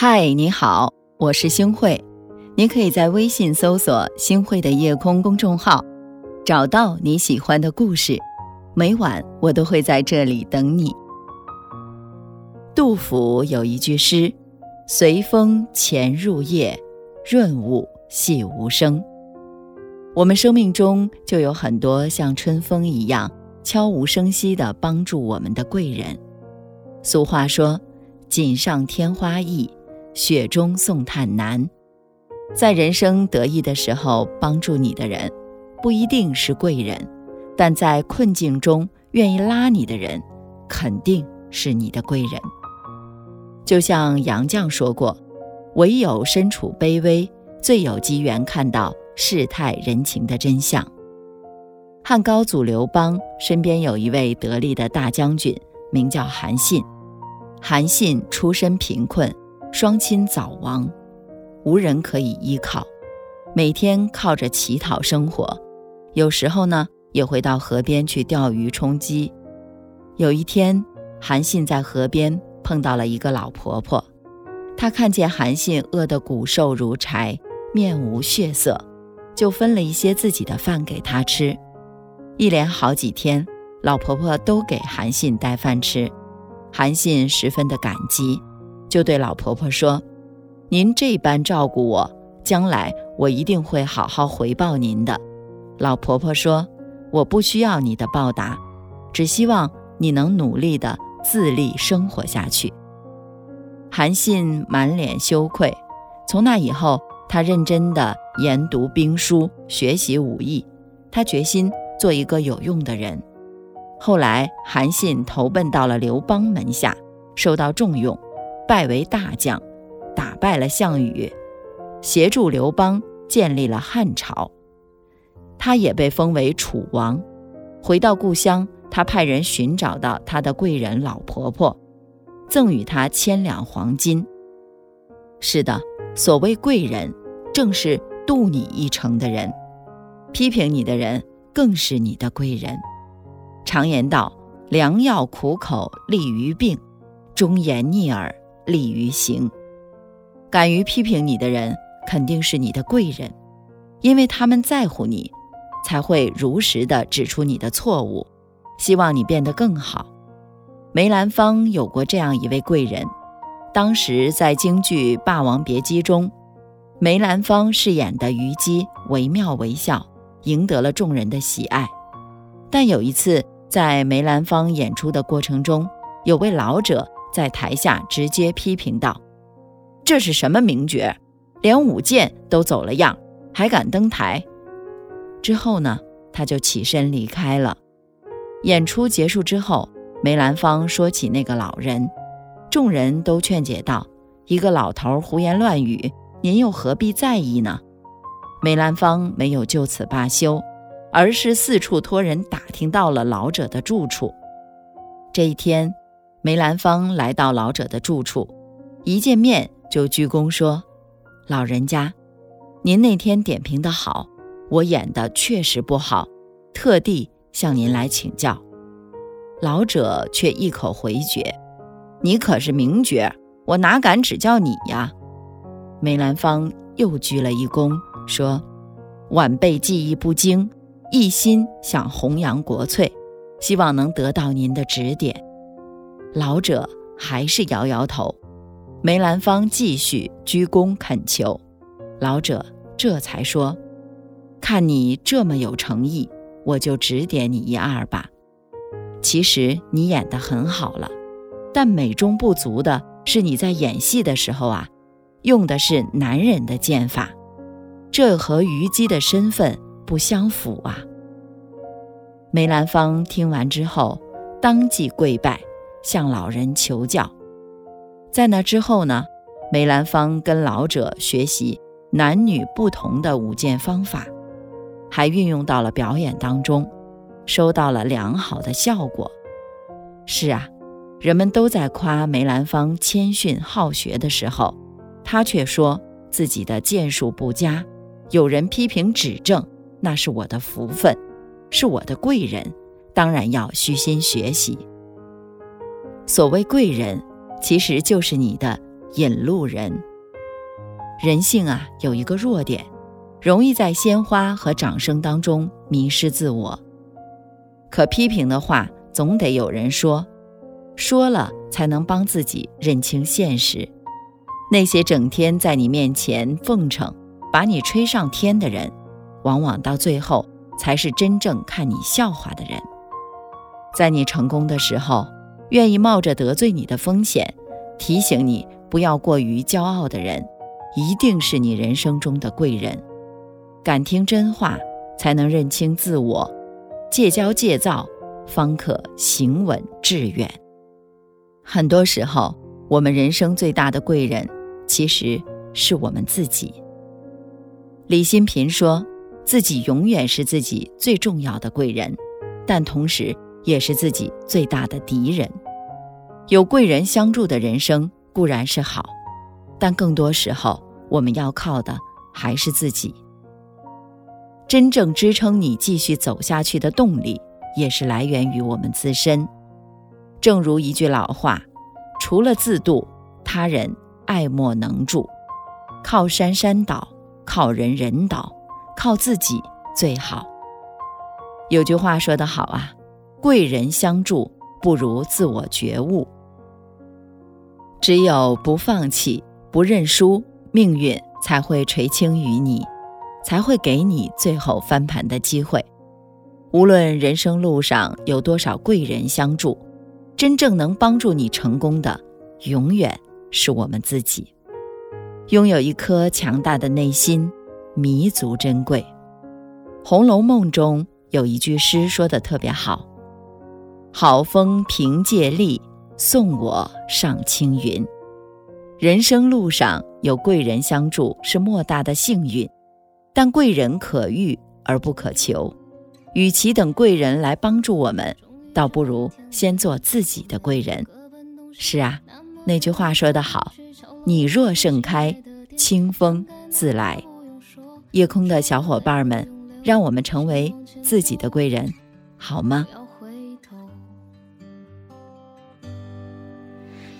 嗨，你好，我是星慧。你可以在微信搜索“星慧的夜空”公众号，找到你喜欢的故事。每晚我都会在这里等你。杜甫有一句诗：“随风潜入夜，润物细无声。”我们生命中就有很多像春风一样悄无声息地帮助我们的贵人。俗话说：“锦上添花易。”雪中送炭难，在人生得意的时候帮助你的人，不一定是贵人；但在困境中愿意拉你的人，肯定是你的贵人。就像杨绛说过：“唯有身处卑微，最有机缘看到世态人情的真相。”汉高祖刘邦身边有一位得力的大将军，名叫韩信。韩信出身贫困。双亲早亡，无人可以依靠，每天靠着乞讨生活。有时候呢，也会到河边去钓鱼充饥。有一天，韩信在河边碰到了一个老婆婆，她看见韩信饿得骨瘦如柴，面无血色，就分了一些自己的饭给他吃。一连好几天，老婆婆都给韩信带饭吃，韩信十分的感激。就对老婆婆说：“您这般照顾我，将来我一定会好好回报您的。”老婆婆说：“我不需要你的报答，只希望你能努力的自立生活下去。”韩信满脸羞愧。从那以后，他认真的研读兵书，学习武艺。他决心做一个有用的人。后来，韩信投奔到了刘邦门下，受到重用。拜为大将，打败了项羽，协助刘邦建立了汉朝。他也被封为楚王。回到故乡，他派人寻找到他的贵人老婆婆，赠予他千两黄金。是的，所谓贵人，正是渡你一程的人；批评你的人，更是你的贵人。常言道：“良药苦口利于病，忠言逆耳。”利于行，敢于批评你的人肯定是你的贵人，因为他们在乎你，才会如实的指出你的错误，希望你变得更好。梅兰芳有过这样一位贵人，当时在京剧《霸王别姬》中，梅兰芳饰演的虞姬惟妙惟肖，赢得了众人的喜爱。但有一次在梅兰芳演出的过程中，有位老者。在台下直接批评道：“这是什么名角，连舞剑都走了样，还敢登台？”之后呢，他就起身离开了。演出结束之后，梅兰芳说起那个老人，众人都劝解道：“一个老头胡言乱语，您又何必在意呢？”梅兰芳没有就此罢休，而是四处托人打听到了老者的住处。这一天。梅兰芳来到老者的住处，一见面就鞠躬说：“老人家，您那天点评的好，我演的确实不好，特地向您来请教。”老者却一口回绝：“你可是名角，我哪敢指教你呀？”梅兰芳又鞠了一躬，说：“晚辈技艺不精，一心想弘扬国粹，希望能得到您的指点。”老者还是摇摇头，梅兰芳继续鞠躬恳求，老者这才说：“看你这么有诚意，我就指点你一二吧。其实你演得很好了，但美中不足的是你在演戏的时候啊，用的是男人的剑法，这和虞姬的身份不相符啊。”梅兰芳听完之后，当即跪拜。向老人求教，在那之后呢，梅兰芳跟老者学习男女不同的舞剑方法，还运用到了表演当中，收到了良好的效果。是啊，人们都在夸梅兰芳谦逊好学的时候，他却说自己的剑术不佳，有人批评指正，那是我的福分，是我的贵人，当然要虚心学习。所谓贵人，其实就是你的引路人。人性啊，有一个弱点，容易在鲜花和掌声当中迷失自我。可批评的话总得有人说，说了才能帮自己认清现实。那些整天在你面前奉承、把你吹上天的人，往往到最后才是真正看你笑话的人。在你成功的时候，愿意冒着得罪你的风险，提醒你不要过于骄傲的人。一定是你人生中的贵人，敢听真话，才能认清自我；戒骄戒躁，方可行稳致远。很多时候，我们人生最大的贵人，其实是我们自己。李新平说自己永远是自己最重要的贵人，但同时也是自己最大的敌人。有贵人相助的人生固然是好。但更多时候，我们要靠的还是自己。真正支撑你继续走下去的动力，也是来源于我们自身。正如一句老话：“除了自渡，他人爱莫能助。靠山山倒，靠人人倒，靠自己最好。”有句话说得好啊：“贵人相助，不如自我觉悟。”只有不放弃。不认输，命运才会垂青于你，才会给你最后翻盘的机会。无论人生路上有多少贵人相助，真正能帮助你成功的，永远是我们自己。拥有一颗强大的内心，弥足珍贵。《红楼梦》中有一句诗说的特别好：“好风凭借力，送我上青云。”人生路上有贵人相助是莫大的幸运，但贵人可遇而不可求。与其等贵人来帮助我们，倒不如先做自己的贵人。是啊，那句话说得好：“你若盛开，清风自来。”夜空的小伙伴们，让我们成为自己的贵人，好吗？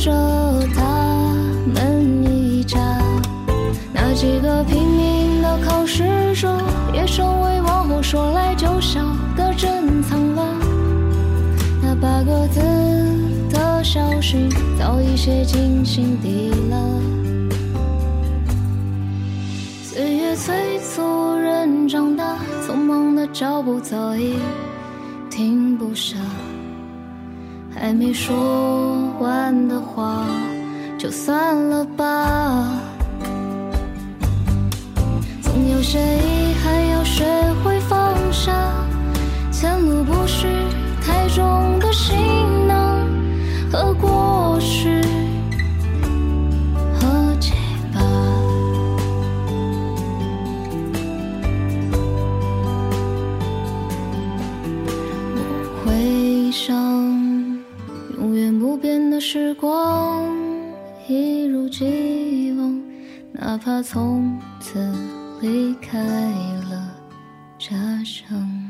着他们一家。那几个拼命的考试者，也成为往后说来就笑的珍藏了。那八个字的消息，早已写进心底了。岁月催促人长大，匆忙的脚步早已停不下。还没说完的话，就算了吧。总有些遗憾，要学会放下。前路不是太重的行一如既往，哪怕从此离开了家乡。